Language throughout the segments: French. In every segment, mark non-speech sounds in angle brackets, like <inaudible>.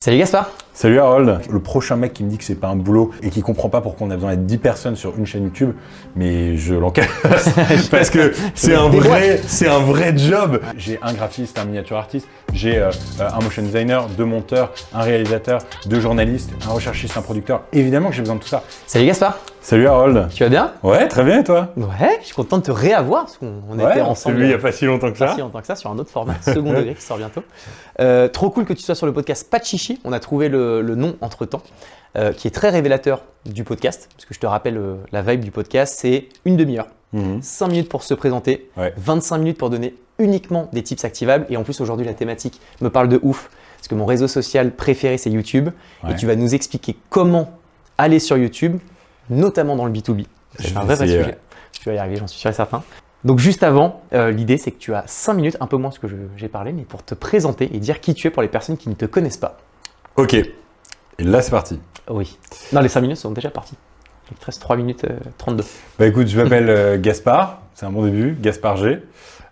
Salut Gaspard Salut Harold Le prochain mec qui me dit que c'est pas un boulot et qui comprend pas pourquoi on a besoin d'être 10 personnes sur une chaîne YouTube, mais je l'encaisse <laughs> parce que c'est un vrai, c'est un vrai job. J'ai un graphiste, un miniature artiste, j'ai euh, un motion designer, deux monteurs, un réalisateur, deux journalistes, un recherchiste, un producteur. Évidemment que j'ai besoin de tout ça. Salut Gaspard Salut Harold Tu vas bien? Ouais, très bien et toi? Ouais, je suis content de te réavoir parce qu'on Ouais, était ensemble celui il y a pas si longtemps que pas ça. si longtemps que ça sur un autre format, <laughs> second degré qui sort bientôt. Euh, trop cool que tu sois sur le podcast Pas de chichi. On a trouvé le, le nom entre temps, qui est très révélateur du podcast. Parce que je te rappelle, euh, la vibe du podcast, c'est une demi-heure, Mhm. 5 minutes pour se présenter, Ouais. 25 minutes pour donner uniquement des tips activables. Et en plus, aujourd'hui, la thématique me parle de ouf. Parce que mon réseau social préféré, c'est YouTube. Ouais. Et tu vas nous expliquer comment aller sur YouTube, notamment dans le B2B. Je C'est un vrai, vrai sujet. Tu vas y arriver, j'en suis sûr et certain. Donc juste avant, euh, l'idée c'est que tu as 5 minutes, un peu moins ce que je- j'ai parlé, mais pour te présenter et dire qui tu es pour les personnes qui ne te connaissent pas. Ok. Et là c'est parti. Oui. Non, les 5 minutes sont déjà parties. Il te reste 3 minutes euh, 32. Bah écoute, je m'appelle euh, Gaspard, c'est un bon début, Gaspard G.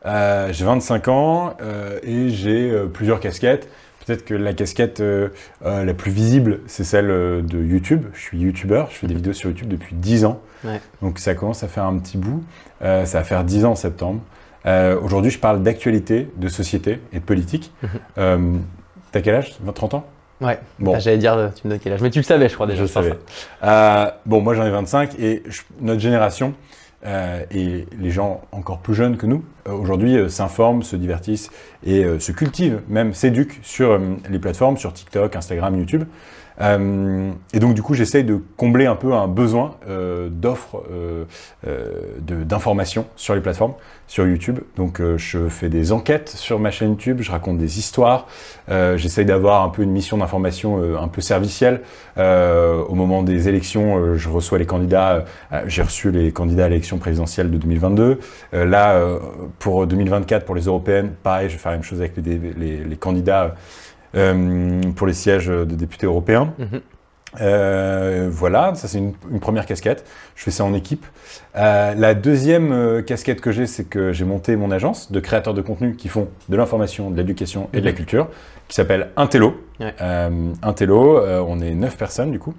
Euh, j'ai 25 ans et j'ai plusieurs casquettes. Peut-être que la casquette euh, euh, la plus visible, c'est celle euh, de YouTube. Je suis YouTuber, je fais des vidéos sur YouTube depuis 10 ans. Ouais. Donc ça commence à faire un petit bout. Euh, ça va faire 10 ans en septembre. Aujourd'hui, je parle d'actualité, de société et de politique. Mhm. T'as quel âge? 20, 30 ans? Ouais. Bon. Bah, J'allais dire, tu me donnes quel âge, mais tu le savais, je crois déjà. Je sans savais. ça. Bon, moi j'en ai 25 et je- notre génération euh, et les gens encore plus jeunes que nous, euh, aujourd'hui euh, s'informent, se divertissent et se cultivent, même s'éduquent sur les plateformes, sur TikTok, Instagram, YouTube. Euh, et donc du coup j'essaye de combler un peu un besoin euh, d'offres euh, d'informations sur les plateformes, sur YouTube. Donc je fais des enquêtes sur ma chaîne YouTube, je raconte des histoires, j'essaye d'avoir un peu une mission d'information un peu servicielle. Au moment des élections, je reçois les candidats, j'ai reçu les candidats à l'élection présidentielle de 2022. Euh, là, pour 2024, pour les européennes, pareil, je vais faire la même chose avec les, candidats pour les sièges de députés européens. Mhm. Euh, voilà, ça c'est une, une première casquette. Je fais ça en équipe. Euh, la deuxième euh, casquette que j'ai, c'est que j'ai monté mon agence de créateurs de contenu qui font de l'information, de l'éducation et de la Mhm. culture, qui s'appelle Intello. Ouais. Euh, Intello, euh, on est neuf personnes du coup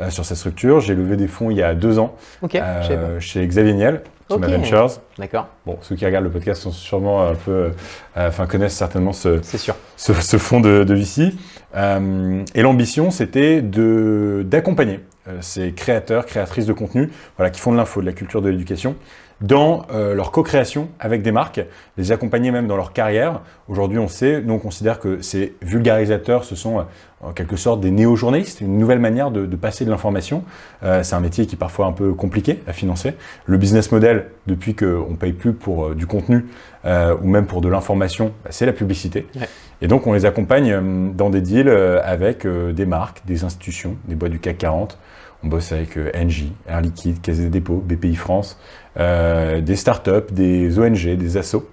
euh, sur cette structure. J'ai levé des fonds il y a deux ans euh, chez Xavier Niel, Team Ok. Ventures. D'accord, Bon, ceux qui regardent le podcast sont sûrement un peu, euh, enfin connaissent certainement ce, c'est sûr. ce, ce fonds de, de VC. Euh, et l'ambition, c'était de d'accompagner euh, ces créateurs, créatrices de contenu, voilà, qui font de l'info, de la culture, de l'éducation, dans leur co-création avec des marques, les accompagner même dans leur carrière. Aujourd'hui, on sait, nous on considère que ces vulgarisateurs, ce sont en quelque sorte des néo-journalistes, une nouvelle manière de, de passer de l'information. Euh, c'est un métier qui est parfois un peu compliqué à financer. Le business model, depuis qu'on ne paye plus pour euh, du contenu euh, ou même pour de l'information, bah, c'est la publicité. Ouais. Et donc, on les accompagne dans des deals avec des marques, des institutions, des boîtes du CAC 40. On bosse avec Engie, Air Liquide, Caisse des dépôts, BPI France, des startups, des ONG, des assos.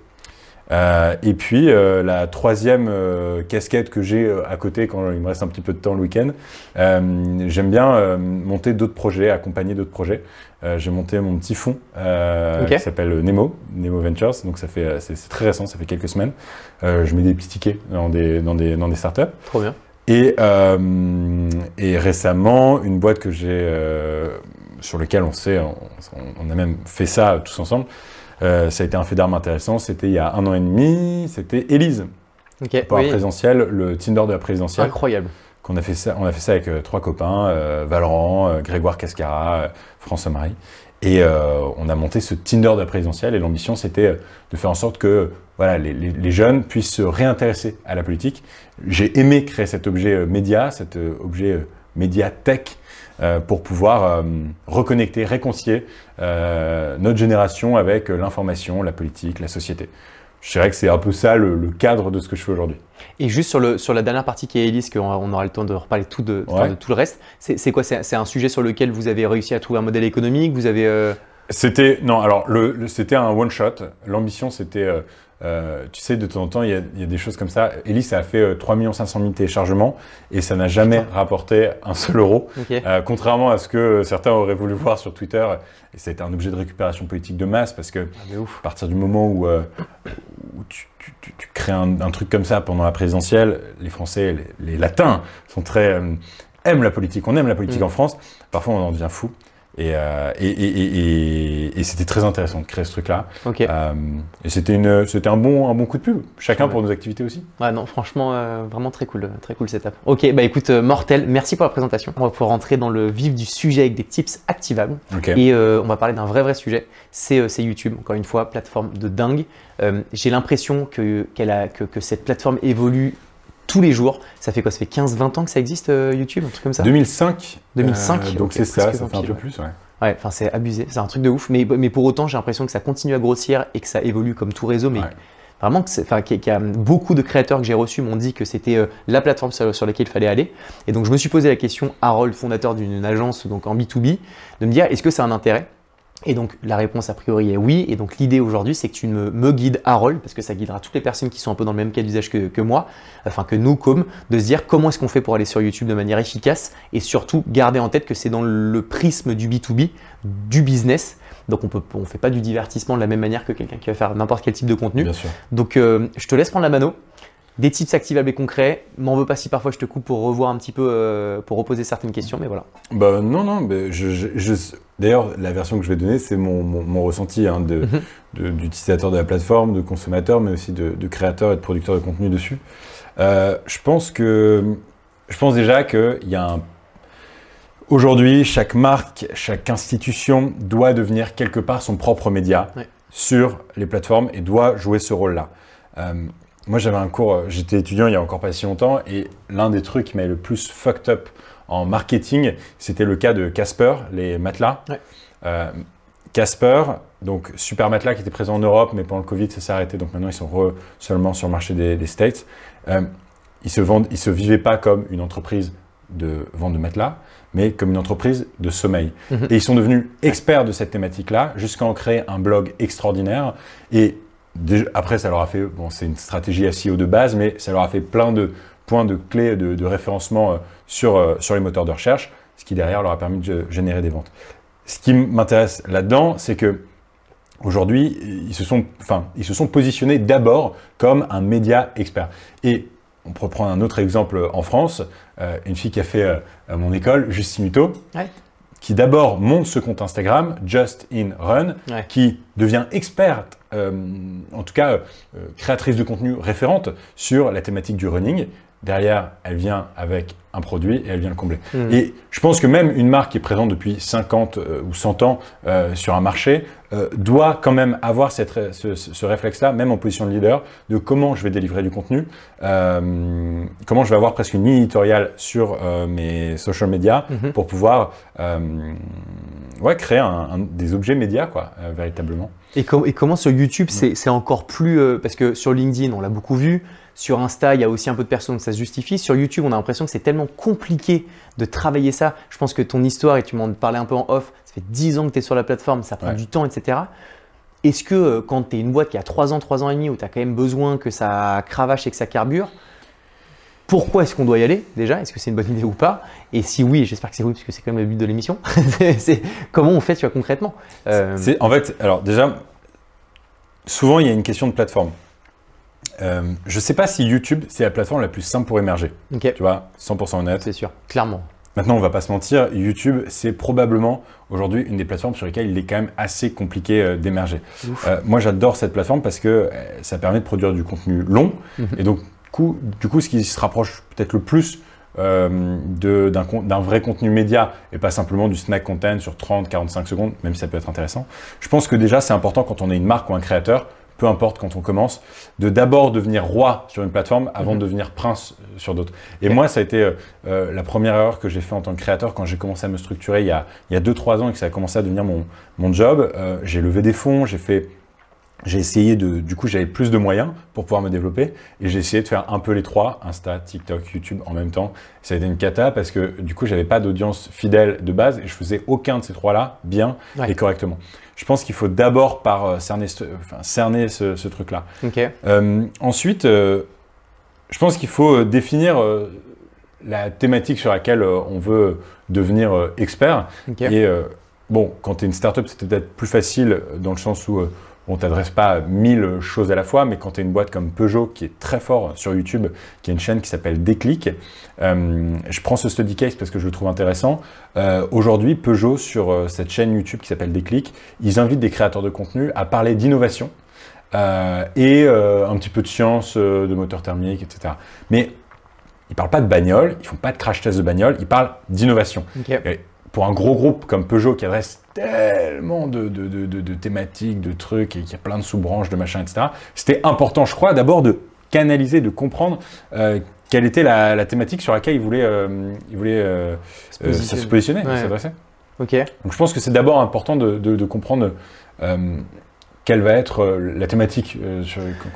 Euh, et puis, euh, la troisième euh, casquette que j'ai euh, à côté, quand il me reste un petit peu de temps le week-end, euh, j'aime bien euh, monter d'autres projets, accompagner d'autres projets. Euh, j'ai monté mon petit fonds euh, Ok. qui s'appelle Nemo, Nemo Ventures. Donc ça fait, c'est très récent, ça fait quelques semaines. Euh, je mets des petits tickets dans des, dans des, dans des startups. Trop bien. Et, euh, et récemment, une boîte que j'ai, euh, sur laquelle on sait, on, on a même fait ça tous ensemble. Euh, ça a été un fait d'armes intéressant. C'était il y a un an et demi. C'était Elise, Ok, pour la présidentielle, le Tinder de la présidentielle. incroyable. Qu'on a fait ça, on a fait ça avec euh, trois copains, euh, Valorant, euh, Grégoire Cascara, euh, François-Marie. Et on a monté ce Tinder de la présidentielle et l'ambition c'était de faire en sorte que voilà, les, les- les jeunes puissent se réintéresser à la politique. J'ai aimé créer cet objet média, cet objet média tech euh, pour pouvoir euh, reconnecter, réconcilier euh, notre génération avec euh, l'information, la politique, la société. Je dirais que c'est un peu ça le, le cadre de ce que je fais aujourd'hui. Et juste sur, le, sur la dernière partie qui est Elise, qu'on on aura le temps de reparler tout de, enfin, Ouais. de tout le reste, c'est quoi? C'est un sujet sur lequel vous avez réussi à trouver un modèle économique? Vous avez. C'était non alors le, le- c'était un one shot. L'ambition c'était euh, euh, tu sais, de temps en temps, il y a, il y a des choses comme ça. Ellie, ça a fait euh, 3 500 000 téléchargements et ça n'a jamais rapporté un seul euro. Euh, contrairement à ce que certains auraient voulu voir sur Twitter, et ça a été un objet de récupération politique de masse parce que Ah, à partir du moment où, euh, où tu, tu- tu- tu crées un, un truc comme ça pendant la présidentielle, les Français, les, les Latins sont très euh, aiment la politique. On aime la politique Mm. en France. Parfois, on en devient fou. Et, euh, et, et- et- et- c'était très intéressant de créer ce truc-là. Ok. Euh, et c'était une, c'était un bon, un bon coup de pub. Chacun Ouais. pour nos activités aussi. Ouais, non, franchement, euh, vraiment très cool, très cool setup. Ok, bah écoute, mortel, merci pour la présentation. On va pouvoir rentrer dans le vif du sujet avec des tips activables. Ok. Et on va parler d'un vrai, vrai sujet. C'est c'est YouTube, encore une fois, plateforme de dingue. J'ai l'impression que, qu'elle a, que, que cette plateforme évolue tous les jours. Ça fait quoi Ça fait 15-20 ans que ça existe, euh, YouTube, un truc comme ça? 2005. 2005, euh, donc c'est ça, ça fait un peu plus. Ouais. Ouais, enfin c'est abusé, c'est un truc de ouf. Mais, mais pour autant, j'ai l'impression que ça continue à grossir et que ça évolue comme tout réseau. Mais Ouais. vraiment, que enfin, qu'il y a- beaucoup de créateurs que j'ai reçus m'ont dit que c'était euh, la plateforme sur, sur laquelle il fallait aller. Et donc je me suis posé la question, Harold, fondateur d'une agence donc en B2B, de me dire est-ce que c'est un intérêt? Et donc la réponse a priori est oui. Et donc l'idée aujourd'hui, c'est que tu me, me guides Harold, parce que ça guidera toutes les personnes qui sont un peu dans le même cas d'usage que, que moi, enfin que nous, comme, de se dire comment est-ce qu'on fait pour aller sur YouTube de manière efficace et surtout garder en tête que c'est dans le prisme du B2B, du business. Donc on ne on fait pas du divertissement de la même manière que quelqu'un qui va faire n'importe quel type de contenu. Bien sûr. Donc euh, je te laisse prendre la mano. Des tips activables et concrets. M'en veux pas si parfois je te coupe pour revoir un petit peu, euh, pour reposer certaines questions, mais voilà. Bah non, non. mais je, je- je- D'ailleurs, la version que je vais donner, c'est mon, mon- mon ressenti hein, de- Mhm. de- d'utilisateur de la plateforme, de consommateur, mais aussi de, de créateur et de producteur de contenu dessus. Euh, je pense que, je pense déjà qu'il y a un Aujourd'hui, chaque marque, chaque institution doit devenir quelque part son propre média Ouais. sur les plateformes et doit jouer ce rôle-là. Euh, moi, j'avais un cours, j'étais étudiant il y a encore pas si longtemps, et l'un des trucs qui m'a le plus fucked up en marketing, c'était le cas de Casper, les matelas. Ouais. Euh, Casper, donc super matelas qui était présent en Europe, mais pendant le Covid, ça s'est arrêté, donc maintenant ils sont re- seulement sur le marché des, des States. Euh, ils se vendent, ils se vivaient pas comme une entreprise de vente de matelas, mais comme une entreprise de sommeil. Mhm. Et ils sont devenus experts de cette thématique-là, jusqu'à en créer un blog extraordinaire. Et après, ça leur a fait, bon, c'est une stratégie SEO de base, mais ça leur a fait plein de points de clés de, référencement euh, sur, euh, sur les moteurs de recherche, ce qui derrière leur a permis de générer des ventes. Ce qui m'intéresse là-dedans, c'est que aujourd'hui, ils se sont, enfin, ils se sont positionnés d'abord comme un média expert. Et on peut prendre un autre exemple en France, euh, une fille qui a fait mon école, Justine Hutto, Ouais. Qui d'abord monte ce compte Instagram, Just in Run, Ouais. qui devient experte, euh, en tout cas euh, créatrice de contenu référente sur la thématique du running. Derrière, elle vient avec un produit et elle vient le combler. Mhm. Et je pense que même une marque qui est présente depuis 50 euh, ou 100 ans euh, sur un marché euh, doit quand même avoir cette ce, réflexe-là, même en position de leader, de comment je vais délivrer du contenu, comment je vais avoir presque une ligne éditoriale sur mes social media Mhm. pour pouvoir ouais, créer un- un- des objets médias, quoi, véritablement. Et, com- et comment sur YouTube, c'est c'est encore plus. parce que sur LinkedIn, on l'a beaucoup vu. Sur Insta, il y a aussi un peu de personnes, donc ça se justifie. Sur YouTube, on a l'impression que c'est tellement compliqué de travailler ça. Je pense que ton histoire, et tu m'en parlais un peu en off, ça fait 10 ans que tu es sur la plateforme, ça prend Ouais. du temps, etc. Est-ce que euh, quand tu es une boîte qui a 3 ans, 3 ans et demi, où tu as quand même besoin que ça cravache et que ça carbure, pourquoi est-ce qu'on doit y aller déjà? Est-ce que c'est une bonne idée ou pas? Et si oui, j'espère que c'est oui, parce que c'est quand même le but de l'émission, <laughs> c'est- comment on fait tu vois, concrètement? Euh, C'est en fait, alors déjà, souvent il y a une question de plateforme. Euh, je ne sais pas si YouTube c'est la plateforme la plus simple pour émerger. Ok, Tu vois, 100% honnête. c'est sûr, clairement. Maintenant, on va pas se mentir, YouTube, c'est probablement aujourd'hui une des plateformes sur lesquelles il est quand même assez compliqué euh, d'émerger. Euh, moi, j'adore cette plateforme parce que euh, ça permet de produire du contenu long. Mhm. Et donc, coup, du coup, ce qui se rapproche peut-être le plus euh, d'un vrai contenu média et pas simplement du snack content sur 30-45 secondes, même si ça peut être intéressant. Je pense que déjà, c'est important quand on est une marque ou un créateur, peu importe quand on commence, de d'abord devenir roi sur une plateforme avant Mhm. de devenir prince euh, sur d'autres. Et moi, ça a été euh, euh, la première erreur que j'ai fait en tant que créateur quand j'ai commencé à me structurer il y a, il y a 2-3 ans et que ça a commencé à devenir mon, mon job. Euh, j'ai levé des fonds, j'ai fait j'ai essayé de, du coup, j'avais plus de moyens pour pouvoir me développer et j'ai essayé de faire un peu les trois, Insta, TikTok, YouTube en même temps. Ça a été une cata parce que du coup, j'avais pas d'audience fidèle de base et je faisais aucun de ces trois-là bien Ouais. et correctement. Je pense qu'il faut d'abord par euh, cerner, ce, enfin, cerner ce, ce truc-là. Euh, ensuite, euh, je pense qu'il faut définir la thématique sur laquelle on veut devenir expert. Et bon, quand tu es une startup, c'est peut-être plus facile dans le sens où on t'adresse pas mille choses à la fois, mais quand tu es une boîte comme Peugeot qui est très fort sur YouTube, qui a une chaîne qui s'appelle Déclic, euh, je prends ce study case parce que je le trouve intéressant. Euh, Aujourd'hui, Peugeot, sur euh, cette chaîne YouTube qui s'appelle Déclic, ils invitent des créateurs de contenu à parler d'innovation euh, et un petit peu de science, de moteur thermique, etc. Mais ils parlent pas de bagnole, ils font pas de crash test de bagnole, ils parlent d'innovation. Pour un gros groupe comme Peugeot qui adresse tellement de, de- de- thématiques, de trucs, et qui a plein de sous-branches, de machins, etc., c'était important, je crois, d'abord de canaliser, de comprendre euh, quelle était la, la thématique sur laquelle ils voulaient, euh, ils voulaient euh, Se positionner. Ouais. s'adresser. Ok. Donc je pense que c'est d'abord important de, comprendre quelle va être euh, la thématique euh,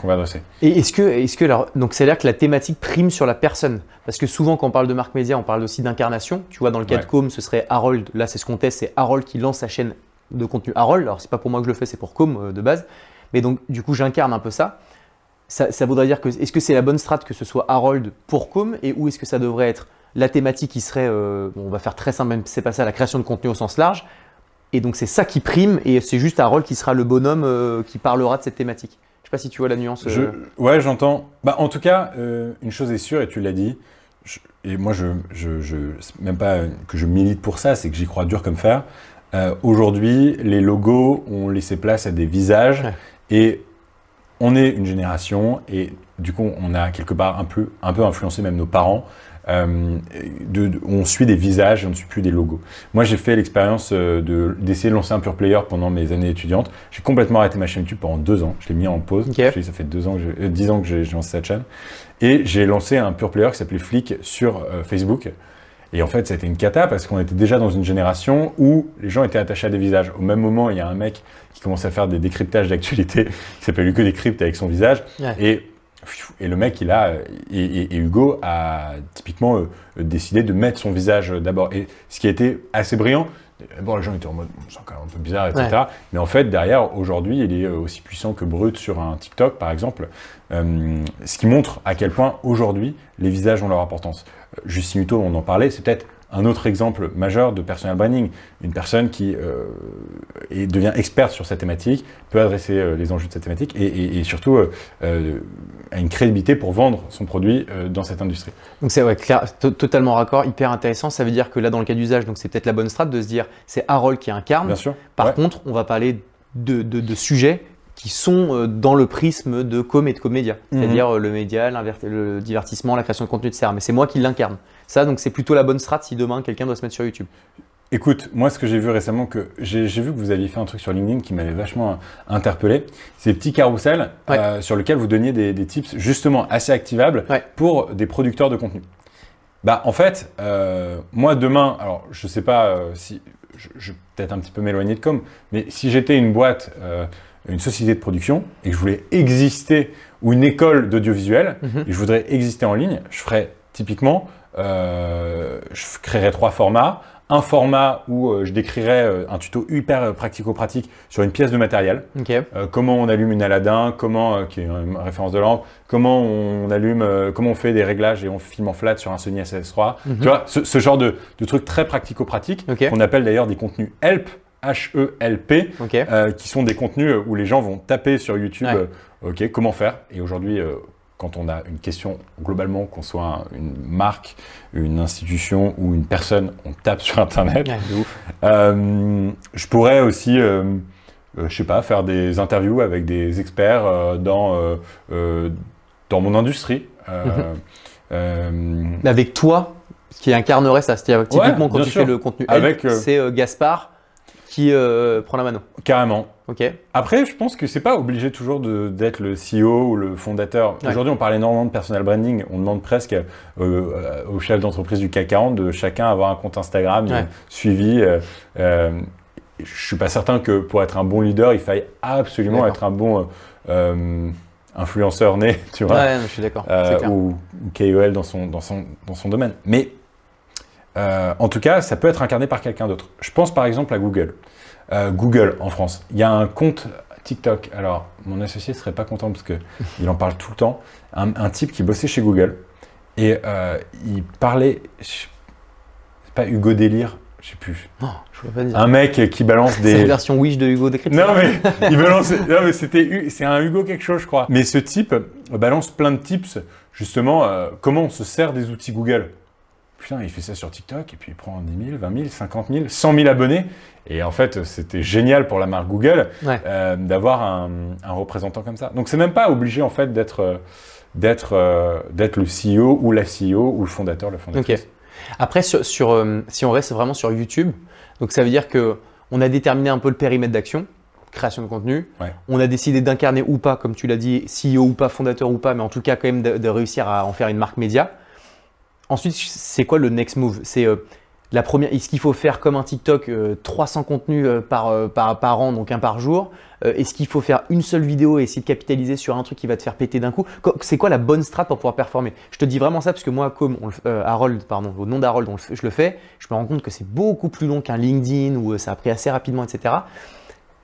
qu'on va adresser. Et est-ce que, est-ce que alors, donc c'est à dire que la thématique prime sur la personne Parce que souvent quand on parle de marque média, on parle aussi d'incarnation. Tu vois, dans le cas Ouais. de Com, ce serait Harold. Là, c'est ce qu'on teste, c'est Harold qui lance sa chaîne de contenu Harold. Alors c'est pas pour moi que je le fais, c'est pour Com euh, de base. Mais donc du coup, j'incarne un peu ça. Ça, ça voudrait dire que est-ce que c'est la bonne strat que ce soit Harold pour Com et où est-ce que ça devrait être la thématique qui serait, euh, bon, on va faire très simple, même si c'est pas ça, la création de contenu au sens large. Et donc c'est ça qui prime et c'est juste Harold qui sera le bonhomme euh, qui parlera de cette thématique. Je sais pas si tu vois la nuance. Je, euh, ouais, j'entends. Bah, en tout cas, euh, une chose est sûre, et tu l'as dit, je- et moi, je, je, même pas que je milite pour ça, c'est que j'y crois dur comme fer. Euh, Aujourd'hui, les logos ont laissé place à des visages, Ouais. et on est une génération, et du coup, on a quelque part un peu, un peu influencé même nos parents. Euh, de, de- on suit des visages, on ne suit plus des logos. Moi, j'ai fait l'expérience euh, de- d'essayer de lancer un pure player pendant mes années étudiantes. J'ai complètement arrêté ma chaîne YouTube pendant deux ans. Je l'ai mis en pause. Ça fait deux ans que euh, dix ans que j'ai lancé cette chaîne. Et j'ai lancé un pure player qui s'appelait Flick sur euh, Facebook. Et en fait, ça a été une cata parce qu'on était déjà dans une génération où les gens étaient attachés à des visages. Au même moment, il y a un mec qui commence à faire des décryptages d'actualité <laughs> qui s'appelle Hugo Décrypte avec son visage. Ouais. Et, et le mec, il a, euh, et, et- et Hugo a typiquement euh, décidé de mettre son visage euh, d'abord. Et ce qui a été assez brillant, D'abord, les gens étaient en mode, c'est quand même un peu bizarre, etc. Ouais. Mais en fait, derrière, aujourd'hui, il est aussi puissant que Brut sur un TikTok, par exemple. Euh, ce qui montre à quel point, aujourd'hui, les visages ont leur importance. Justin Hutto, on en parlait, c'est peut-être un autre exemple majeur de personal branding. Une personne qui euh, et devient experte sur cette thématique, peut adresser euh, les enjeux de cette thématique et, et- et surtout euh, a une crédibilité pour vendre son produit dans cette industrie. Donc c'est ouais, clair- totalement raccord, hyper intéressant. Ça veut dire que là, dans le cas d'usage, donc c'est peut-être la bonne strat de se dire c'est Harold qui incarne. Bien sûr. Par Ouais. contre, on va parler de, de- de sujets qui sont dans le prisme de com et de comédia, Mhm. c'est-à-dire le média, le divertissement, la création de contenu, etc. Mais c'est moi qui l'incarne. Ça, donc c'est plutôt la bonne strat si demain quelqu'un doit se mettre sur YouTube. Écoute, moi, ce que j'ai vu récemment, que j'ai vu que vous aviez fait un truc sur LinkedIn qui m'avait vachement interpellé, c'est petits carousels Ouais. euh, sur lesquels vous donniez des, des tips justement assez activables Ouais. pour des producteurs de contenu. Bah, en fait, euh, moi demain, alors je sais pas euh, si je, je vais peut-être un petit peu m'éloigner de com, mais si j'étais une boîte, une société de production et que je voulais exister ou une école d'audiovisuel Mhm. et je voudrais exister en ligne, je ferais typiquement, euh, je créerais trois formats. Un format où euh, je décrirais euh, un tuto hyper pratico-pratique sur une pièce de matériel. Ok. Euh, comment on allume une Aladdin, comment, euh, qui est une référence de lampe, comment on allume, comment on fait des réglages et on filme en flat sur un Sony SS3. Mhm. Tu vois, ce, ce genre de, de trucs très pratico-pratiques qu'on appelle d'ailleurs des contenus help, H-E-L-P, euh, qui sont des contenus où les gens vont taper sur YouTube, Ouais. euh, ok, comment faire. Et aujourd'hui, euh, quand on a une question, globalement, qu'on soit un- une marque, une institution ou une personne, on tape <laughs> sur Internet. Euh, je pourrais aussi, euh, euh, je sais pas, faire des interviews avec des experts euh, dans, euh, dans mon industrie. Mhm. Avec toi, qui incarnerait ça. C'est-à-dire typiquement quand tu sûr. fais le contenu, c'est Gaspard qui prend la mano. carrément. Après, je pense que c'est pas obligé toujours d'être le CEO ou le fondateur. Ouais. Aujourd'hui, on parle énormément de personal branding. On demande presque euh, aux chefs d'entreprise du CAC 40 de chacun avoir un compte Instagram Ouais. euh, suivi. euh, euh, je suis pas certain que pour être un bon leader, il faille absolument être un bon euh, euh, influenceur né, <laughs> tu vois, Ouais, je suis d'accord. ou, KOL dans son, dans son, dans son domaine. Mais en tout cas, ça peut être incarné par quelqu'un d'autre. Je pense par exemple à Google. Euh, Google en France, il y a un compte TikTok. Alors, mon associé serait pas content parce que il en parle tout le temps. Un, un type qui bossait chez Google et euh, il parlait. C'est pas Hugo Délire, je sais plus. Non, je ne pas dire. Un mec qui balance C'est la des. version Wish de Hugo Décrypte. Non mais <laughs> il balance. Non mais c'était c'est un Hugo quelque chose je crois. Mais ce type balance plein de tips justement euh, comment on se sert des outils Google. Putain il fait ça sur TikTok et puis il prend 10 000, 20 000, 50 000, 100 000 abonnés. Et en fait c'était génial pour la marque Google Ouais. euh, d'avoir un, un représentant comme ça. Donc c'est même pas obligé en fait d'être euh, d'être euh, d'être le CEO ou la CEO ou le fondateur, le fondatrice. Ok. Après, sur, sur, euh, si on reste vraiment sur YouTube, donc ça veut dire que on a déterminé un peu le périmètre d'action, création de contenu. Ouais. On a décidé d'incarner ou pas, comme tu l'as dit, CEO ou pas, fondateur ou pas, mais en tout cas quand même de, de réussir à en faire une marque média. Ensuite, c'est quoi le next move? C'est euh, la première. Est-ce qu'il faut faire comme un TikTok euh, 300 contenus euh, par, euh, par, par an, donc un par jour? Euh, Est-ce qu'il faut faire une seule vidéo et essayer de capitaliser sur un truc qui va te faire péter d'un coup? Co- C'est quoi la bonne strat pour pouvoir performer? Je te dis vraiment ça parce que moi, comme on le euh, pardon, au nom d'Harold, je le fais, je me rends compte que c'est beaucoup plus long qu'un LinkedIn où euh, ça a pris assez rapidement, etc.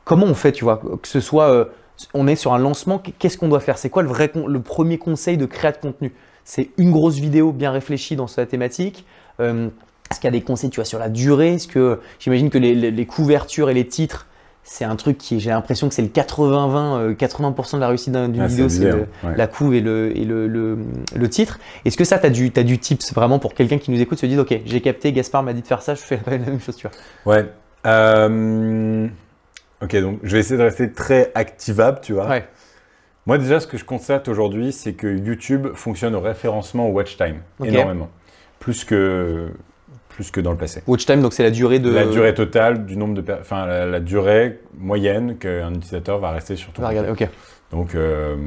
Comment on fait, tu vois, que ce soit, euh, on est sur un lancement, qu'est-ce qu'on doit faire? C'est quoi le vrai, le premier conseil de créa de contenu? C'est une grosse vidéo bien réfléchie dans sa thématique. Euh, est-ce qu'il y a des conseils, tu vois, sur la durée? Est-ce que j'imagine que les, les- les couvertures et les titres, c'est un truc qui, j'ai l'impression que c'est le 80-20, euh, 80% de la réussite d'un- d'une Ah, vidéo, c'est. Ouais. la couve et le, et le, le- le titre. Est-ce que ça, tu as du, du tips vraiment pour quelqu'un qui nous écoute, se dit, ok, j'ai capté, Gaspard m'a dit de faire ça, je fais la même chose, tu vois? Ouais. Euh, Ok, donc je vais essayer de rester très activable, tu vois. Ouais. Moi, déjà, ce que je constate aujourd'hui, c'est que YouTube fonctionne au référencement au watch time énormément, plus que, plus que dans le passé. Watch time, donc c'est la durée de. La durée totale du nombre de, enfin la, la durée moyenne qu'un utilisateur va rester sur ton. On va regarder, ok. Donc, euh,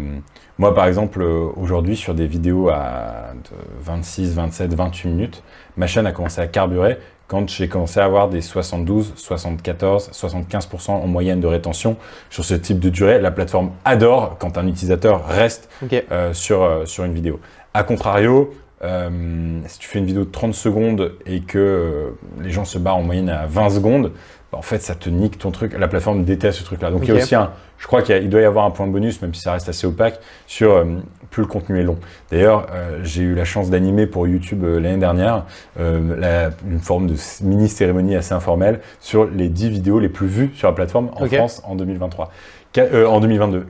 moi, par exemple, aujourd'hui, sur des vidéos à de 26, 27, 28 minutes, ma chaîne a commencé à carburer quand j'ai commencé à avoir des 72, 74, 75% en moyenne de rétention sur ce type de durée. La plateforme adore quand un utilisateur reste euh, sur, euh, sur une vidéo. A contrario, euh, si tu fais une vidéo de 30 secondes et que les gens se barrent en moyenne à 20 secondes, bah, en fait, ça te nique ton truc. La plateforme déteste ce truc-là. Donc, il y a aussi un, je crois qu'il doit y avoir un point bonus, même si ça reste assez opaque, sur euh, plus le contenu est long. D'ailleurs, euh, j'ai eu la chance d'animer pour YouTube euh, l'année dernière la- une forme de mini-cérémonie assez informelle sur les 10 vidéos les plus vues sur la plateforme en. France en 2023. Qua- euh, en 2022.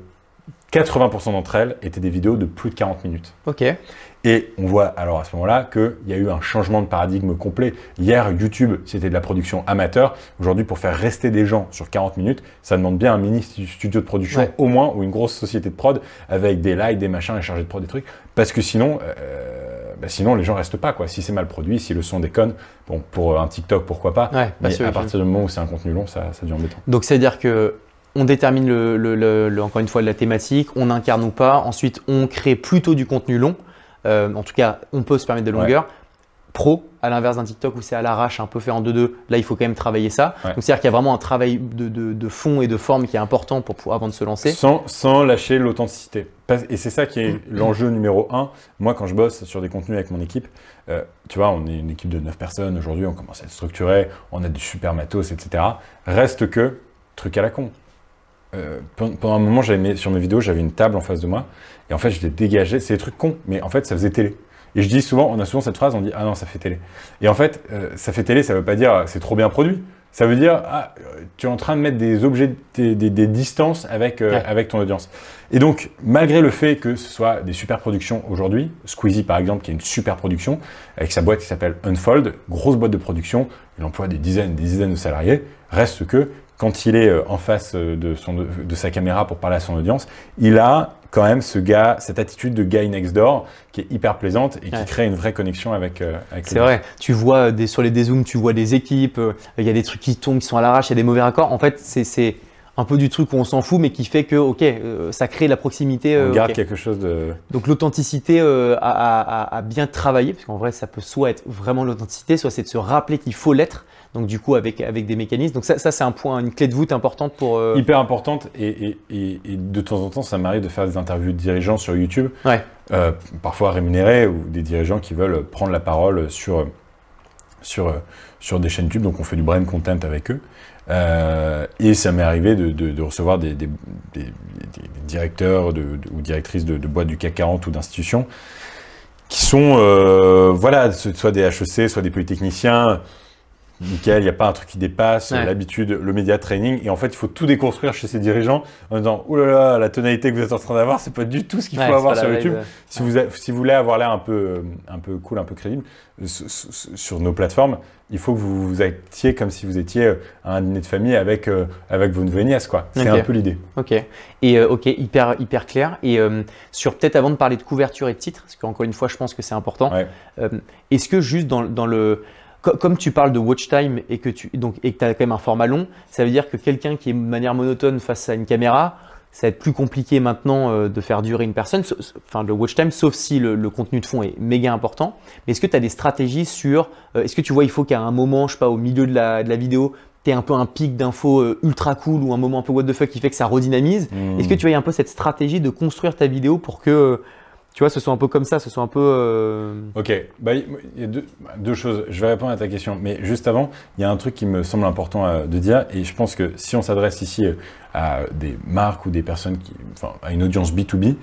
80% d'entre elles étaient des vidéos de plus de 40 minutes. Ok. Et on voit alors à ce moment-là qu'il y a eu un changement de paradigme complet. Hier, YouTube, c'était de la production amateur. Aujourd'hui, pour faire rester des gens sur 40 minutes, ça demande bien un mini stu- studio de production Ouais. au moins, ou une grosse société de prod avec des lights, des machins et chargés de prod des trucs. Parce que sinon, euh, bah sinon les gens restent pas. Quoi. Si c'est mal produit, si le son déconne, bon, pour un TikTok, pourquoi pas. Ouais, Mais sûr, à partir du moment où c'est un contenu long, ça, ça devient embêtant. Donc, c'est-à-dire que on détermine le, le- le- le- encore une fois la thématique, on incarne ou pas. Ensuite, on crée plutôt du contenu long. Euh, en tout cas, on peut se permettre des Ouais. longueurs. Pro, à l'inverse d'un TikTok où c'est à l'arrache, un peu fait en 2-2, là il faut quand même travailler ça. Ouais. Donc c'est-à-dire qu'il y a vraiment un travail de, de- de fond et de forme qui est important pour, pouvoir- avant de se lancer. Sans, sans lâcher l'authenticité. Et c'est ça qui est l'enjeu numéro un. Moi, quand je bosse sur des contenus avec mon équipe, euh, tu vois, on est une équipe de 9 personnes aujourd'hui, on commence à être structuré, on a du super matos, etc. Reste que, truc à la con. Euh, pen- pendant un moment, j'avais sur mes vidéos, j'avais une table en face de moi, et en fait, je l'ai dégagé. C'est des trucs cons, mais en fait, ça faisait télé. Et je dis souvent, on a souvent cette phrase, on dit ah non, ça fait télé. Et en fait, euh, ça fait télé, ça veut pas dire c'est trop bien produit. Ça veut dire ah, euh, tu es en train de mettre des objets, des, des- des distances avec, euh, Ouais. avec ton audience. Et donc, malgré le fait que ce soit des super productions aujourd'hui, Squeezie par exemple, qui est une super production, avec sa boîte qui s'appelle Unfold, grosse boîte de production, il emploie des dizaines, des dizaines de salariés, reste que quand il est euh, en face euh, de, son, de sa caméra pour parler à son audience, il a quand même ce gars, cette attitude de guy next door qui est hyper plaisante et qui Ouais. crée une vraie connexion avec, euh, C'est vrai, tu vois des, sur les dézooms, tu vois des équipes, euh, il y a des trucs qui tombent, qui sont à l'arrache, il y a des mauvais raccords. En fait, c'est- c'est un peu du truc où on s'en fout, mais qui fait que, ok, euh, ça crée la proximité. On euh, garde quelque chose de. Donc l'authenticité euh, à, à- à bien travailler, parce qu'en vrai, ça peut soit être vraiment l'authenticité, soit c'est de se rappeler qu'il faut l'être. Donc du coup, avec, avec des mécanismes. Donc ça, ça c'est un point, une clé de voûte importante pour. euh, hyper importante et, et- et- et de temps en temps ça m'arrive de faire des interviews de dirigeants sur YouTube, Ouais. parfois rémunérés ou des dirigeants qui veulent prendre la parole sur, sur, sur des chaînes YouTube, donc on fait du brand content avec eux. Euh, et ça m'est arrivé de, recevoir des, directeurs ou directrices de, de boîtes du CAC 40 ou d'institutions qui sont, euh, voilà, soit des HEC, soit des polytechniciens, nickel, il n'y a pas un truc qui dépasse, Ouais. l'habitude, le média training. Et en fait, il faut tout déconstruire chez ces dirigeants en disant Ouh là là, la tonalité que vous êtes en train d'avoir, c'est pas du tout ce qu'il ouais, faut avoir sur YouTube. euh, Si, vous a- si vous voulez avoir l'air un peu, euh, un peu cool, un peu crédible euh, sur nos plateformes, il faut que vous vous actiez comme si vous étiez euh, à un dîner de famille avec, euh, avec vos neveux nièces. quoi. C'est un peu l'idée. Ok. Et euh, ok, hyper, hyper clair. Et euh, sur peut-être avant de parler de couverture et de titre, parce qu'encore une fois, je pense que c'est important. Ouais. euh, Est-ce que juste dans, dans le comme tu parles de watch time et que tu donc et que as quand même un format long, ça veut dire que quelqu'un qui est de manière monotone face à une caméra, ça va être plus compliqué maintenant euh, de faire durer une personne, enfin le watch time, sauf si le, le contenu de fond est méga important. Mais est-ce que tu as des stratégies sur, euh, est-ce que tu vois, il faut qu'à un moment, je sais pas, au milieu de la, de la vidéo, tu un peu un pic d'infos euh, ultra cool ou un moment un peu what the fuck qui fait que ça redynamise Hmm. Est-ce que tu vois, il y a un peu cette stratégie de construire ta vidéo pour que, tu vois, ce soit un peu comme ça, ce soit un peu... euh, Ok, bah, il y a deux, bah, deux choses. Je vais répondre à ta question, mais juste avant, il y a un truc qui me semble important euh, de dire, et je pense que si on s'adresse ici euh, à des marques ou des personnes qui, enfin, à une audience B2B,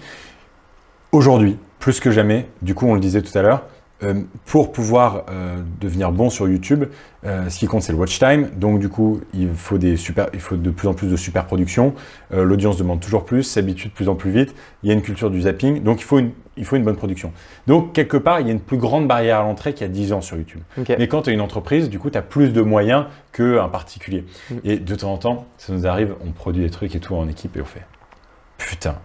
aujourd'hui, plus que jamais, du coup, on le disait tout à l'heure, euh, pour pouvoir euh, devenir bon sur YouTube, euh, ce qui compte c'est le watch time. Donc du coup, il faut des super, il faut de plus en plus de super productions. L'audience demande toujours plus, s'habitue de plus en plus vite. Il y a une culture du zapping, donc il faut une, il faut une bonne production. Donc quelque part, il y a une plus grande barrière à l'entrée qu'il y a 10 ans sur YouTube. Mais quand tu es une entreprise, du coup, tu as plus de moyens qu'un particulier. Mm. Et de temps en temps, ça nous arrive, on produit des trucs et tout en équipe et on fait putain.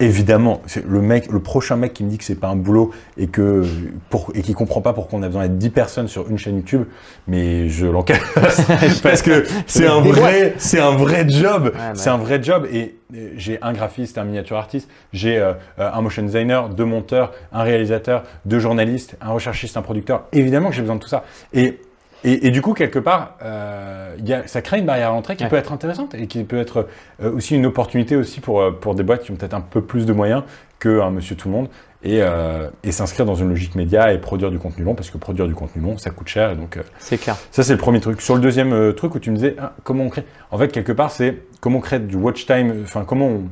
Évidemment, le mec, le prochain mec qui me dit que c'est pas un boulot et que pour et qui comprend pas pourquoi on a besoin d'être 10 personnes sur une chaîne YouTube, mais je l'encaisse <laughs> parce que c'est un vrai, c'est un vrai job, c'est un vrai job et j'ai un graphiste, un miniature artiste, j'ai euh, euh, un motion designer, deux monteurs, un réalisateur, deux journalistes, un recherchiste, un producteur. Évidemment que j'ai besoin de tout ça. Et et, et du coup, quelque part, euh, il y a, ça crée une barrière à l'entrée qui Ouais. peut être intéressante et qui peut être euh, aussi une opportunité aussi pour, euh, pour des boîtes qui ont peut-être un peu plus de moyens qu'un monsieur tout le monde et, euh, et s'inscrire dans une logique média et produire du contenu long parce que produire du contenu long, ça coûte cher. Et donc, C'est clair. ça, c'est le premier truc. Sur le deuxième truc où tu me disais, ah, comment on crée? En fait, quelque part, c'est comment on crée du watch time, enfin, comment on,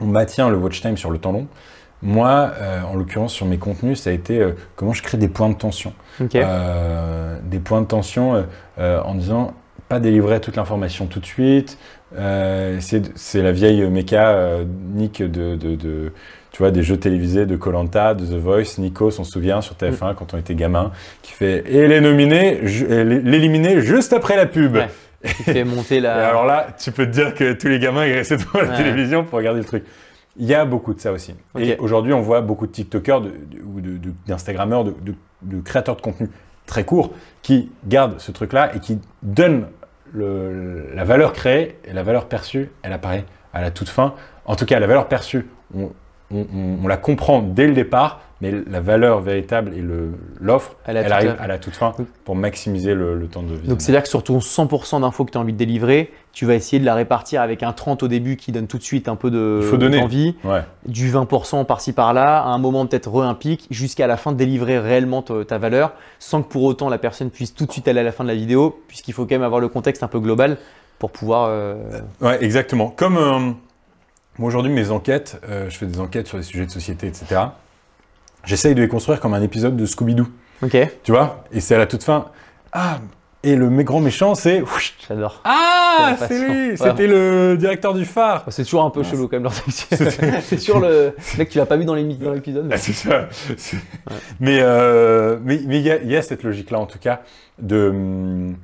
on maintient le watch time sur le temps long. Moi, euh, en l'occurrence, sur mes contenus, ça a été euh, comment je crée des points de tension. Euh, des points de tension en disant pas délivrer toute l'information tout de suite. C'est la vieille méca Nick de, de, de- tu vois, des jeux télévisés de Colanta, de The Voice. Nico s'en souvient sur TF1 quand on était gamin, qui fait et les et l'éliminer juste après la pub. Ouais. Qui fait monter Et la. alors là, tu peux te dire que tous les gamins ils restaient devant la Ouais. télévision pour regarder le truc. Il y a beaucoup de ça aussi. Et aujourd'hui, on voit beaucoup de TikTokers de- de- ou de- de- d'Instagrammeurs, de, de- de créateurs de contenu très courts qui gardent ce truc-là et qui donnent le- la valeur créée et la valeur perçue, elle apparaît à la toute fin. En tout cas, la valeur perçue, on, on- on- on la comprend dès le départ, mais la valeur véritable et l'offre, elle arrive à la toute fin pour maximiser le, le temps de vie. Donc c'est-à-dire que sur ton 100% d'infos que tu as envie de délivrer, tu vas essayer de la répartir avec un 30 au début qui donne tout de suite un peu de d'envie, Ouais. du 20% par-ci par-là, à un moment peut-être re un pic, jusqu'à la fin délivrer réellement ta, ta valeur, sans que pour autant la personne puisse tout de suite aller à la fin de la vidéo, puisqu'il faut quand même avoir le contexte un peu global pour pouvoir... euh, Ouais, exactement. Comme euh, moi aujourd'hui, mes enquêtes, euh, je fais des enquêtes sur des sujets de société, etc. J'essaye de les construire comme un épisode de Scooby-Doo, Ok, tu vois? Et c'est à la toute fin. Ah, et le mé- grand méchant, c'est. j'adore. Ah, C'est c'est lui. C'était le directeur du phare C'est toujours un peu chelou quand même leur texte. <laughs> C'est sur le mec tu l'as pas vu dans l'émi- dans l'épisode. mais- Ah, c'est ça. C'est- Mais euh, mais mais il y, a- il y a cette logique-là, en tout cas, de, hum,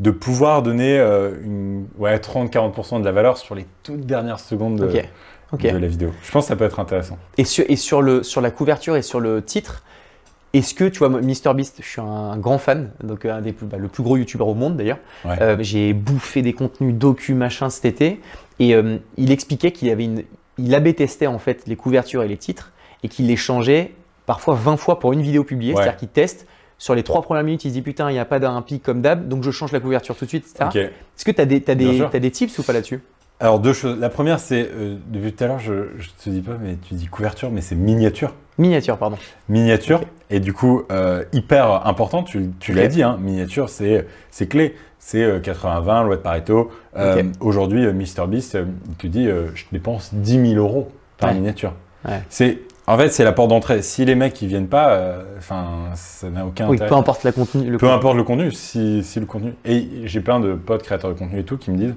de pouvoir donner euh, une, ouais, 30-40% de la valeur sur les toutes dernières secondes de, la vidéo. Je pense que ça peut être intéressant. Et sur, et sur, le, sur la couverture et sur le titre, Est-ce que, tu vois, MrBeast, je suis un grand fan, donc un des plus, bah, le plus gros youtubeur au monde d'ailleurs. Ouais. Euh, J'ai bouffé des contenus docu, machin cet été. Et euh, il expliquait qu'il avait une. Il AB testait en fait les couvertures et les titres et qu'il les changeait parfois 20 fois pour une vidéo publiée. Ouais. C'est-à-dire qu'il teste. Sur les trois premières minutes, il se dit putain, il n'y a pas d'un pic comme d'hab, donc je change la couverture tout de suite, etc. Est-ce que tu as, des- des, tips ou pas là-dessus? Alors deux choses. La première, c'est euh, depuis tout à l'heure, je, je te dis pas, mais tu dis couverture, mais c'est miniature. Miniature, pardon. Miniature. Et du coup, euh, hyper important, tu, l'as dit, hein, miniature, c'est c'est clé. C'est euh, 80-20, loi de Pareto. Euh. Aujourd'hui, euh, MrBeast, euh, il te dit, euh, je dépense 10 000 euros par Ouais. miniature. Ouais. C'est, en fait, c'est la porte d'entrée. Si les mecs, ils viennent pas, euh, enfin, ça n'a aucun Oui, intérêt. peu importe la contenu. Le Peu contenu. importe le contenu, si, si le contenu. Et j'ai plein de potes créateurs de contenu et tout qui me disent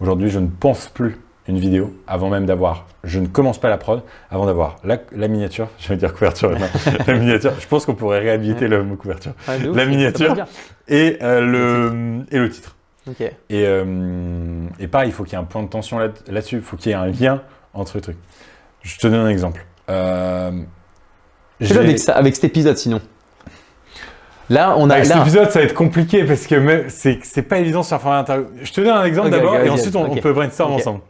aujourd'hui, je ne pense plus une vidéo avant même d'avoir. Je ne commence pas la prod avant d'avoir la, la miniature. <laughs> Je vais dire couverture. non, <laughs> la miniature. Je pense qu'on pourrait réhabiliter le mot couverture. Ouf, la miniature. Et, euh, le, et le titre. Et, euh, et pareil, il faut qu'il y ait un point de tension là- là-dessus. il faut qu'il y ait un lien entre les trucs. Je te donne un exemple. Euh, avec, ça- avec cet épisode sinon. Là, on a. Avec cet épisode, ça va être compliqué parce que c'est pas évident sur un format interview. Je te donne un exemple d'abord et ensuite on, ok. on peut brainstorm ensemble.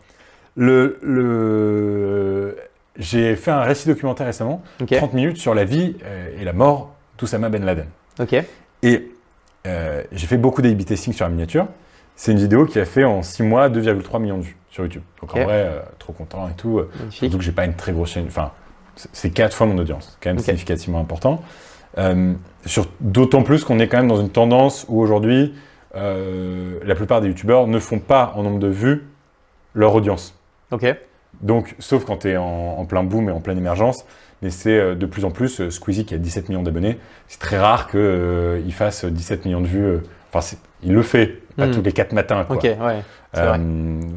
Le, le... J'ai fait un récit documentaire récemment, ok. 30 minutes sur la vie euh, et la mort d'Oussama Ben Laden. Ok. Et euh, j'ai fait beaucoup d'A-B testing sur la miniature. C'est une vidéo qui a fait en 6 mois 2,3 millions de vues sur YouTube. Donc en vrai, euh, trop content et tout. Surtout que j'ai pas une très grosse chaîne. Enfin, c'est- quatre fois mon audience. Quand même significativement important. Euh, D'autant plus qu'on est quand même dans une tendance où aujourd'hui, euh, la plupart des youtubeurs ne font pas en nombre de vues leur audience. Ok. Donc, sauf quand tu es en, en plein boom et en pleine émergence. Mais c'est euh, de plus en plus, Squeezie qui a 17 millions d'abonnés, c'est très rare qu'il fasse 17 millions de vues. Enfin, il le fait, pas Hmm. tous les 4 matins. Quoi. Ok, ouais. c'est. Euh,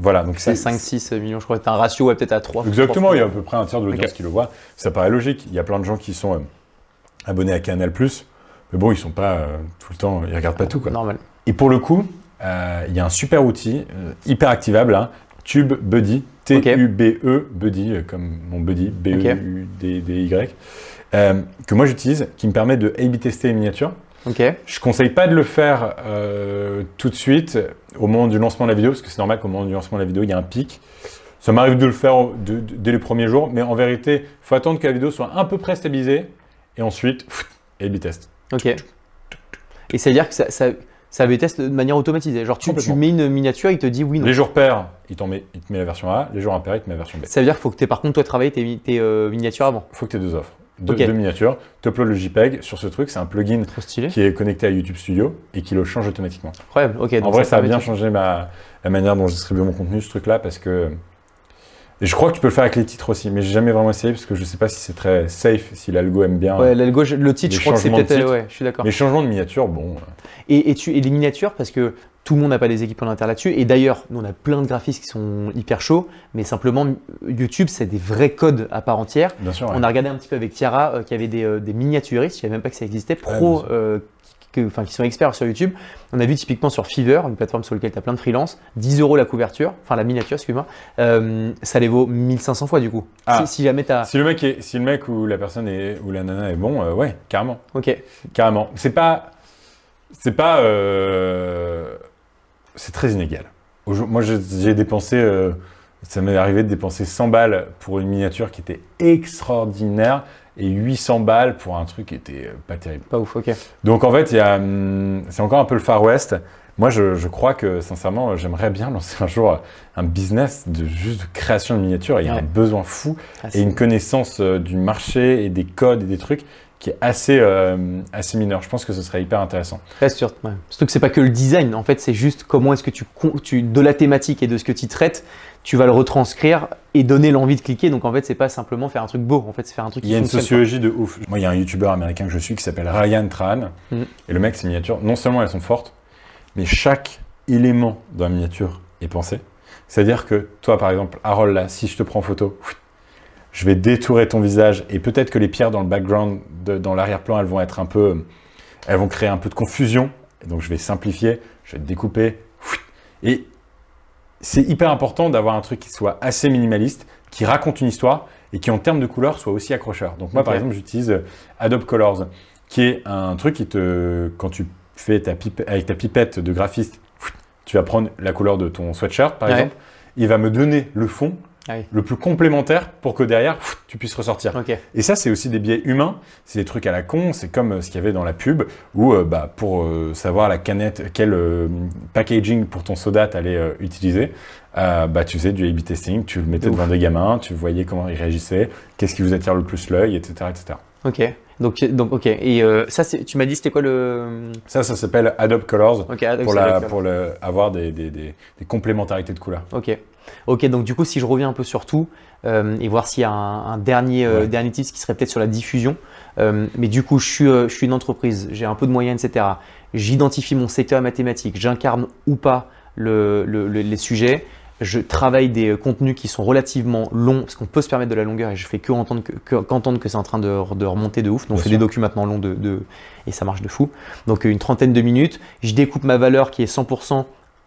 voilà, donc C'est c'est 5-6 millions, je crois. T'as un ratio, ouais, peut-être à 3. Exactement, il y a à peu près un tiers de l'audience qui le voit. Ça paraît logique. Il y a plein de gens qui sont euh, abonnés à Canal+, mais bon, ils sont pas euh, tout le temps, ils regardent pas tout. Quoi. Normal. Et pour le coup, il y a un super outil, hyper activable, hein, Tube Buddy, T-U-B-E, Buddy, comme mon buddy, B-E-U-D-D-Y, euh, que moi j'utilise, qui me permet de A-B tester les miniatures. Ok. Je conseille pas de le faire euh, tout de suite au moment du lancement de la vidéo, parce que c'est normal qu'au moment du lancement de la vidéo, il y a un pic. Ça m'arrive de le faire au- de- de- dès les premiers jours, mais en vérité, il faut attendre que la vidéo soit un peu près stabilisée, et ensuite, A-B test. Ok. Et c'est-à-dire que ça, ça, ça test de manière automatisée. Genre, tu, mets une miniature, il te dit oui, non. Les jours pairs, il, t'en met, il te met la version A, les jours impairs, il te met la version B. Ça veut dire qu'il faut que tu par contre, toi, travailler tes, tes, euh, miniatures avant. Il faut que tu aies deux offres. Deux, Ok. deux miniatures, le JPEG sur ce truc, c'est un plugin Trop stylé. qui est connecté à YouTube Studio et qui le change automatiquement. Incroyable. Ok. En donc vrai, ça a bien de- changé ma, la manière dont je distribue mon contenu, ce truc-là, parce que. Et je crois que tu peux le faire avec les titres aussi, mais j'ai jamais vraiment essayé parce que je sais pas si c'est très safe, si l'algo aime bien. Ouais, l'algo, le titre, je crois que c'est de peut-être. Ouais, je suis d'accord. Les changements de miniature, bon. euh, Et, et, tu, et les miniatures, parce que tout le monde n'a pas des équipes en interne là-dessus. Et d'ailleurs, nous, on a plein de graphistes qui sont hyper chauds, mais simplement, YouTube, c'est des vrais codes à part entière. Bien sûr. ouais. On a regardé un petit peu avec Tiara, euh, qui avait des, euh, des miniaturistes, je savais même pas que ça existait, pro, euh, que- enfin, qui sont experts sur YouTube. On a vu typiquement sur Fiverr, une plateforme sur laquelle tu as plein de freelance, 10 euros la couverture, enfin la miniature, excuse-moi, euh, ça les vaut 1500 fois du coup. Ah. Si, si jamais tu as. Si le mec est, si le mec ou la personne est, ou la nana est bon, euh, ouais, carrément. Ok, Carrément. C'est pas. C'est pas. euh, c'est très inégal. Moi, j'ai dépensé. euh, ça m'est arrivé de dépenser 100 balles pour une miniature qui était extraordinaire et 800 balles pour un truc qui était euh, pas terrible. pas ouf, ok. Donc en fait, hum, c'est encore un peu le Far West. Moi, je, je crois que sincèrement, j'aimerais bien lancer un jour un business de juste de création de miniatures. Il y a Ouais. un besoin fou Ah, et une connaissance euh, du marché et des codes et des trucs qui est assez, euh, assez mineur. Je pense que ce serait hyper intéressant. C'est sûr. Ouais. Surtout que c'est pas que le design, en fait, c'est juste comment est-ce que tu, tu, de la thématique et de ce que tu traites, tu vas le retranscrire et donner l'envie de cliquer. Donc en fait, c'est pas simplement faire un truc beau, en fait, c'est faire un truc Il y a une sociologie de ouf. Moi, il y a un youtubeur américain que je suis qui s'appelle Ryan Trahan. Mhm. Et le mec, ses miniatures, non seulement elles sont fortes, mais chaque élément dans la miniature est pensé. C'est-à-dire que toi, par exemple, Harold, là, si je te prends en photo, je vais détourer ton visage et peut-être que les pierres dans le background, de- dans l'arrière-plan, elles vont être un peu. Elles vont créer un peu de confusion. Et donc, je vais simplifier, je vais te découper. Et c'est hyper important d'avoir un truc qui soit assez minimaliste, qui raconte une histoire et qui, en termes de couleurs, soit aussi accrocheur. Donc, moi, par exemple, j'utilise Adobe Colors, qui est un truc qui te, quand tu fais ta pipe, avec ta pipette de graphiste, tu vas prendre la couleur de ton sweatshirt, par Ouais. exemple, il va me donner le fond Ah oui. le plus complémentaire pour que derrière, tu puisses ressortir. Et ça, c'est aussi des biais humains. C'est des trucs à la con. C'est comme euh, ce qu'il y avait dans la pub où, euh, bah, pour euh, savoir la canette, quel euh, packaging pour ton soda t'allais euh, utiliser, bah, tu faisais du A/B testing. Tu le mettais De devant des gamins, tu voyais comment ils réagissaient, qu'est-ce qui vous attire le plus l'œil, etc., etc. Ok. Donc, donc ok. Et euh, ça, tu m'as dit, c'était quoi le. Ça, ça s'appelle Adobe Colors pour, la, le, avoir des, des, des, des complémentarités de couleurs. Ok. Ok, donc du coup, si je reviens un peu sur tout euh, et voir s'il y a un, un dernier, euh, Ouais. dernier tips qui serait peut-être sur la diffusion. Euh, mais du coup, je suis, euh, je suis une entreprise, j'ai un peu de moyens, etc. J'identifie mon secteur mathématique, j'incarne ou pas le- le- le- les sujets. Je travaille des contenus qui sont relativement longs, parce qu'on peut se permettre de la longueur et je fais que entendre que, que- qu'entendre que c'est en train de, de remonter de ouf. Donc, on Bien fait sûr. des documents maintenant longs de, de- et ça marche de fou. Donc, une trentaine de minutes. Je découpe ma valeur qui est 100%.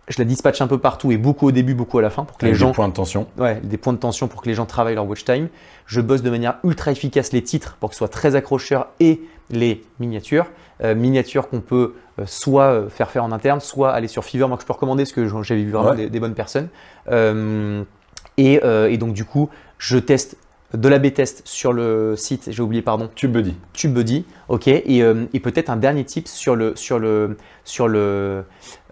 Je la dispatche un peu partout et beaucoup au début, beaucoup à la fin pour que les gens des points de tension. Ouais, des points de tension pour que les gens travaillent leur watch time. Je bosse de manière ultra efficace les titres pour que ce soit très accrocheur et les miniatures. Euh, miniatures qu'on peut euh, soit euh, faire faire en interne, soit aller sur Fiverr. Moi, que je peux recommander parce que j'avais vu vraiment Ouais. des, des bonnes personnes. Euh, et, euh, et donc, du coup, je teste de la B-test sur le site, j'ai oublié, pardon, TubeBuddy. TubeBuddy, ok, et, euh, et peut-être un dernier tip sur le sur le sur le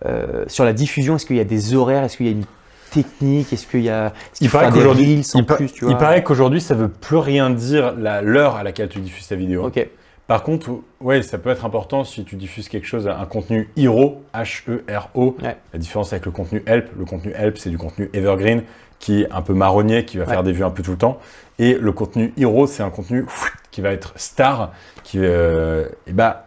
euh, sur la diffusion. Est-ce qu'il y a des horaires? Est-ce qu'il y a une technique? Est-ce qu'il y a Il paraît qu'aujourd'hui- il, pa- plus, tu il paraît qu'aujourd'hui, ça veut plus rien dire la- l'heure à laquelle tu diffuses ta vidéo. Ok, Par contre, ouais, ça peut être important si tu diffuses quelque chose, un contenu hero, H-E-R-O. Ouais. La différence avec le contenu help, le contenu help, c'est du contenu evergreen qui est un peu marronnier, qui va Ouais. faire des vues un peu tout le temps. Et le contenu hero, c'est un contenu qui va être star, qui, euh, et bah,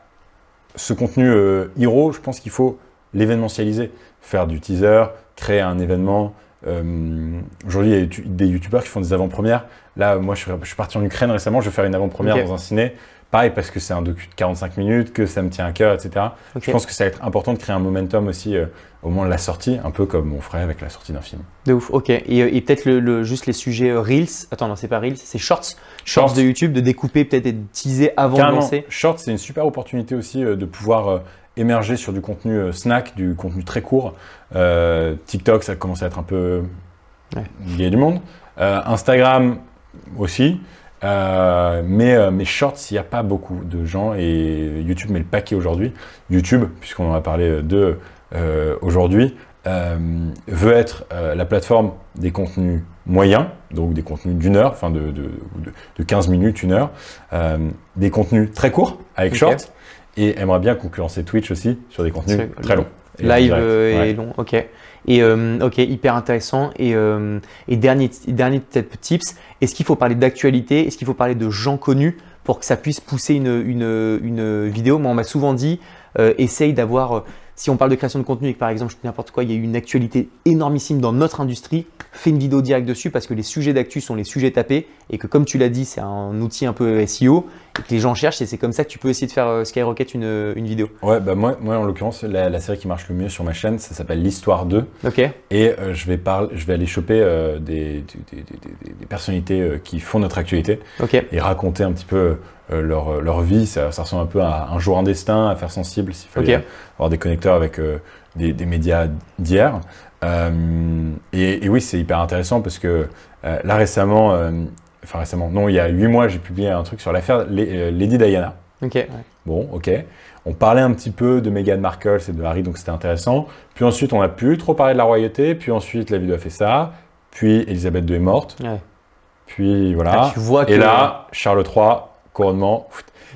ce contenu euh, hero, je pense qu'il faut l'événementialiser, faire du teaser, créer un événement. Euh, Aujourd'hui, il y a des youtubeurs qui font des avant-premières. Là, moi, je suis, je suis parti en Ukraine récemment, je vais faire une avant-première dans un ciné. Pareil, parce que c'est un docu de 45 minutes, que ça me tient à cœur, etc. Je pense que ça va être important de créer un momentum aussi euh, au moment de la sortie, un peu comme on ferait avec la sortie d'un film. De ouf, ok. Et, euh, et peut-être le, le- juste les sujets euh, Reels. Attends, non, c'est pas Reels, c'est Shorts. Shorts Shorts. de YouTube, de découper peut-être et de teaser avant Carrément, de lancer. Short, c'est une super opportunité aussi euh, de pouvoir euh, émerger sur du contenu snack, du contenu très court. TikTok, ça commence à être un peu. Ouais. Il y a du monde. Instagram aussi. Euh, mais, euh, mais Shorts, il n'y a pas beaucoup de gens et YouTube met le paquet aujourd'hui. YouTube, puisqu'on en a parlé euh, de euh, aujourd'hui, veut être la plateforme des contenus moyens, donc des contenus d'une heure, enfin de, de, de- de 15 minutes, une heure, des contenus très courts avec Ok. Shorts, et aimerait bien concurrencer Twitch aussi sur des contenus très longs. Et Live Ouais. et long, ok. Et euh, ok, hyper intéressant. Et, euh, et dernier, tips, est-ce qu'il faut parler d'actualité? Est-ce qu'il faut parler de gens connus pour que ça puisse pousser une, une, une vidéo? Moi, on m'a souvent dit, euh, essaye d'avoir, euh, si on parle de création de contenu et que par exemple, je n'importe quoi, il y a eu une actualité énormissime dans notre industrie, fais une vidéo directe dessus parce que les sujets d'actu sont les sujets tapés et que comme tu l'as dit, c'est un outil un peu SEO et que les gens cherchent et c'est comme ça que tu peux essayer de faire euh, skyrocket une, une vidéo. Ouais, bah moi, moi en l'occurrence, la, la série qui marche le mieux sur ma chaîne, ça s'appelle l'Histoire 2. Ok Et euh, je, vais parler, je vais aller choper euh, des, des, des- des- des personnalités euh, qui font notre actualité et raconter un petit peu euh, leur, leur vie. Ça, ça ressemble un peu à un jour en destin, à faire sensible, s'il fallait Ok. avoir des connecteurs avec euh, des, des médias d'hier. Euh, et, et oui, c'est hyper intéressant parce que euh, là récemment, euh, enfin récemment, non, il y a huit mois, j'ai publié un truc sur l'affaire La- euh, Lady Diana. Ok. ouais. Bon, ok. On parlait un petit peu de Meghan Markle et de Harry, donc c'était intéressant. Puis ensuite, on a plus trop parlé de la royauté. Puis ensuite, la vidéo a fait ça. Puis Elisabeth II est morte. Ouais. Puis voilà. Ah, tu vois que- Et là, Charles III, couronnement.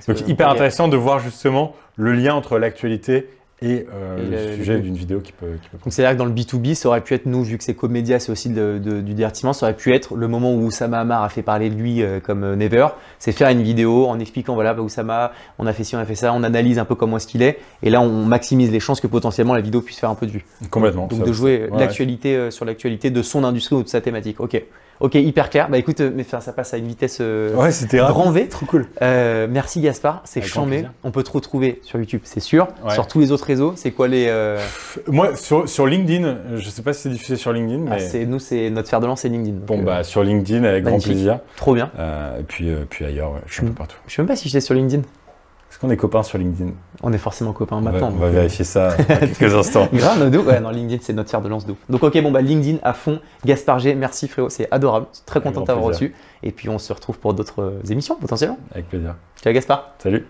Donc hyper intéressant de voir justement le lien entre l'actualité et, euh, Et le, le- sujet d'une vidéo qui peut. Qui peut... Donc c'est-à-dire que dans le B2B, ça aurait pu être nous, vu que c'est comédia, c'est aussi de- de- du divertissement, ça aurait pu être le moment où Oussama Hamar a fait parler de lui euh, comme euh, Never, c'est faire une vidéo en expliquant, voilà, bah, Oussama, on a fait ci, on a fait ça, on analyse un peu comment est-ce qu'il est, et là on maximise les chances que potentiellement la vidéo puisse faire un peu de vue. Complètement. Donc de jouer ouais, l'actualité sur l'actualité de son industrie ou de sa thématique. Ok, ok, hyper clair. Bah écoute, euh, mais enfin, ça passe à une vitesse euh, Ouais, c'était grand V. Trop cool. Euh, merci Gaspard, c'est chambé. On peut te retrouver sur YouTube, c'est sûr. Ouais. Sur tous les autres réseaux, c'est quoi les euh, Moi, sur, sur LinkedIn, je sais pas si c'est diffusé sur LinkedIn, ah, c'est nous, c'est notre fer de lance, c'est LinkedIn. Donc, Bon, bah, sur LinkedIn, avec grand plaisir. trop bien. Euh, et puis, euh, puis ailleurs, ouais, je suis un peu partout. Je sais même pas si j'étais sur LinkedIn. Est-ce qu'on est copains sur LinkedIn On est forcément copains maintenant. On va donc, euh, vérifier ça <laughs> dans quelques instants. <laughs> Grave, ouf. ouais, non, LinkedIn, c'est notre tiers de lance de ouf. Donc, ok, bon, bah, LinkedIn à fond. Gaspard G, merci frérot, c'est adorable. Très content de t'avoir reçu. Et puis, on se retrouve pour d'autres euh, émissions potentiellement. Avec plaisir. Ciao Gaspard. Salut.